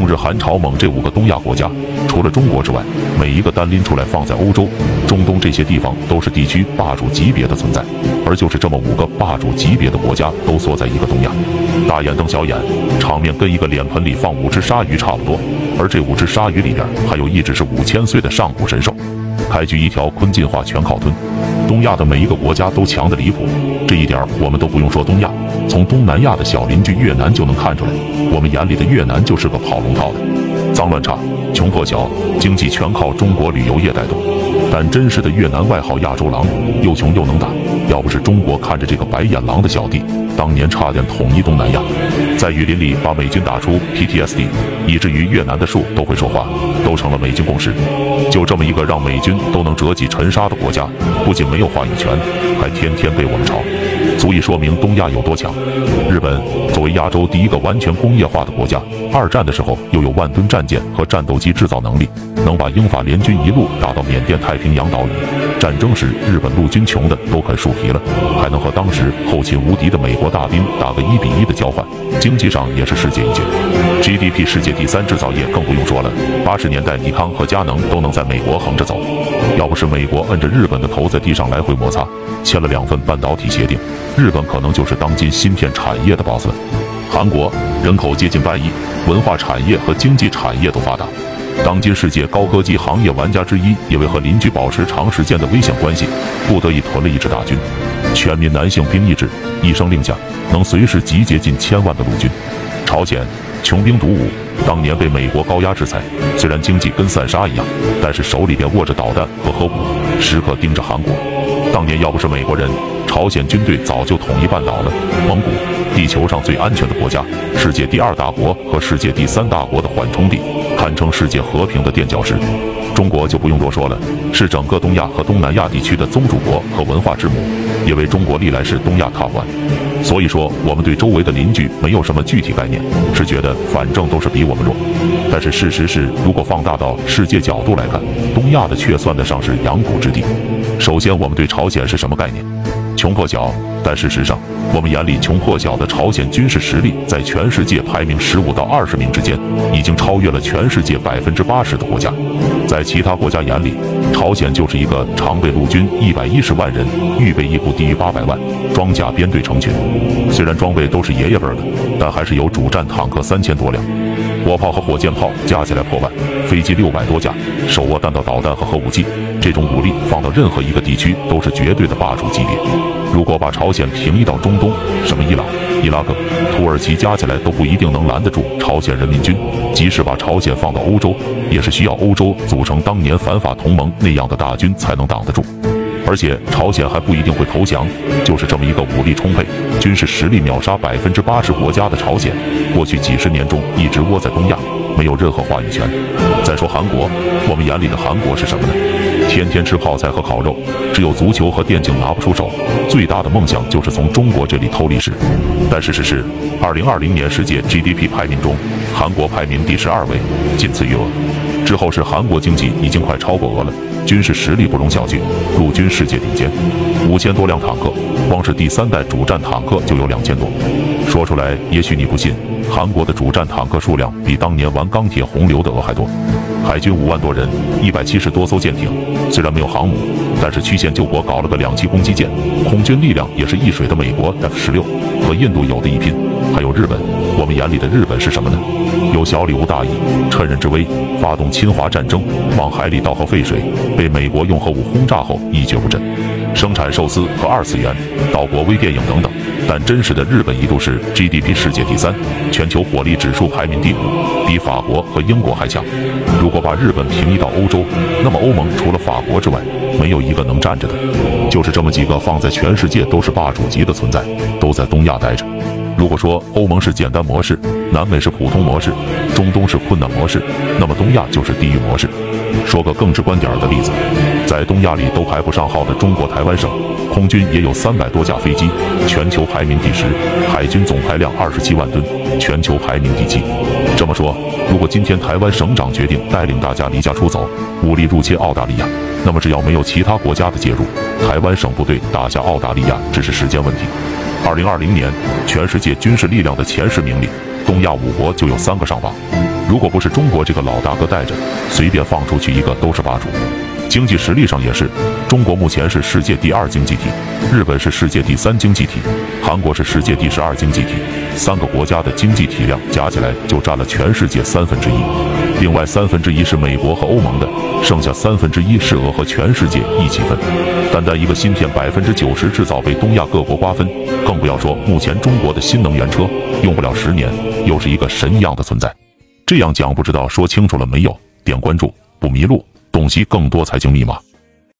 中日韩朝蒙这五个东亚国家，除了中国之外，每一个单拎出来放在欧洲、中东这些地方，都是地区霸主级别的存在。而就是这么五个霸主级别的国家，都缩在一个东亚，大眼瞪小眼，场面跟一个脸盆里放五只鲨鱼差不多。而这五只鲨鱼里边，还有一只是五千岁的上古神兽。开局一条坤进化全靠吞，东亚的每一个国家都强得离谱，这一点我们都不用说东亚，从东南亚的小邻居越南就能看出来，我们眼里的越南就是个跑龙套的，脏乱差，穷破小，经济全靠中国旅游业带动。但真实的越南外号亚洲狼，又穷又能打，要不是中国看着这个白眼狼的小弟，当年差点统一东南亚，在雨林里把美军打出 PTSD，以至于越南的树都会说话，都成了美军共识。就这么一个让美军都能折戟沉沙的国家，不仅没有话语权，还天天被我们吵，足以说明东亚有多强。日本作为亚洲第一个完全工业化的国家，二战的时候又有万吨战舰和战斗机制造能力，能把英法联军一路打到缅甸太平洋岛屿。战争时，日本陆军穷的都啃树皮了，还能和当时后勤无敌的美国大兵打个一比一的交换，经济上也是世界一绝，GDP 世界第三，制造业更不用说了。八十年代，尼康和佳能都能在美国横着走，要不是美国摁着日本的头在地上来回摩擦，签了两份半导体协定，日本可能就是当今芯片产业的 boss。韩国人口接近半亿，文化产业和经济产业都发达。当今世界高科技行业玩家之一，也为和邻居保持长时间的危险关系，不得已屯了一支大军，全民男性兵役制，一声令下，能随时集结近千万的陆军。朝鲜穷兵黩武，当年被美国高压制裁，虽然经济跟散沙一样，但是手里边握着导弹和核武，时刻盯着韩国。当年要不是美国人，朝鲜军队早就统一半岛了。蒙古，地球上最安全的国家，世界第二大国和世界第三大国的缓冲地。堪称世界和平的垫脚石，中国就不用多说了，是整个东亚和东南亚地区的宗主国和文化之母，因为中国历来是东亚踏环。所以说，我们对周围的邻居没有什么具体概念，是觉得反正都是比我们弱。但是事实是，如果放大到世界角度来看，东亚的却算得上是阳谷之地。首先，我们对朝鲜是什么概念？穷破小，但事实上，我们眼里穷破小的朝鲜军事实力，在全世界排名十五到二十名之间，已经超越了全世界百分之八十的国家。在其他国家眼里，朝鲜就是一个常备陆军一百一十万人，预备役不低于八百万，装甲编队成群。虽然装备都是爷爷辈的，但还是有主战坦克三千多辆，火炮和火箭炮加起来破万，飞机六百多架，手握弹道导弹和核武器。这种武力放到任何一个地区都是绝对的霸主级别。如果把朝鲜平移到中东，什么伊朗、伊拉克、土耳其加起来都不一定能拦得住朝鲜人民军。即使把朝鲜放到欧洲，也是需要欧洲组成当年反法同盟那样的大军才能挡得住。而且朝鲜还不一定会投降。就是这么一个武力充沛、军事实力秒杀百分之八十国家的朝鲜，过去几十年中一直窝在东亚，没有任何话语权。再说韩国，我们眼里的韩国是什么呢？天天吃泡菜和烤肉，只有足球和电竞拿不出手，最大的梦想就是从中国这里偷历史。但事实是，二零二零年世界 GDP 排名中，韩国排名第十二位，仅次于俄。之后是韩国经济已经快超过俄了，军事实力不容小觑，陆军世界顶尖，五千多辆坦克，光是第三代主战坦克就有两千多。说出来也许你不信，韩国的主战坦克数量比当年玩钢铁洪流的俄还多。海军五万多人，一百七十多艘舰艇，虽然没有航母，但是曲线救国搞了个两栖攻击舰，空军力量也是一水的美国 F 十六，和印度有的一拼。还有日本，我们眼里的日本是什么呢？有小礼物大意，趁人之危发动侵华战争，往海里倒核废水，被美国用核武轰炸后一蹶不振，生产寿司和二次元、岛国微电影等等。但真实的日本一度是 GDP 世界第三，全球火力指数排名第五，比法国和英国还强。如果把日本平移到欧洲，那么欧盟除了法国之外，没有一个能站着的。就是这么几个放在全世界都是霸主级的存在，都在东亚待着。如果说欧盟是简单模式，南美是普通模式，中东是困难模式，那么东亚就是地狱模式。说个更直观点的例子，在东亚里都排不上号的中国台湾省，空军也有三百多架飞机，全球排名第十；海军总排量二十七万吨，全球排名第七。这么说，如果今天台湾省长决定带领大家离家出走，武力入侵澳大利亚，那么只要没有其他国家的介入，台湾省部队打下澳大利亚只是时间问题。二零二零年，全世界军事力量的前十名里，东亚五国就有三个上榜。如果不是中国这个老大哥带着，随便放出去一个都是霸主。经济实力上也是，中国目前是世界第二经济体，日本是世界第三经济体，韩国是世界第十二经济体，三个国家的经济体量加起来就占了全世界三分之一。另外三分之一是美国和欧盟的，剩下三分之一是俄和全世界一起分。单单一个芯片，百分之九十制造被东亚各国瓜分，更不要说目前中国的新能源车，用不了十年又是一个神一样的存在。这样讲不知道说清楚了没有？点关注不迷路。洞悉更多财经密码。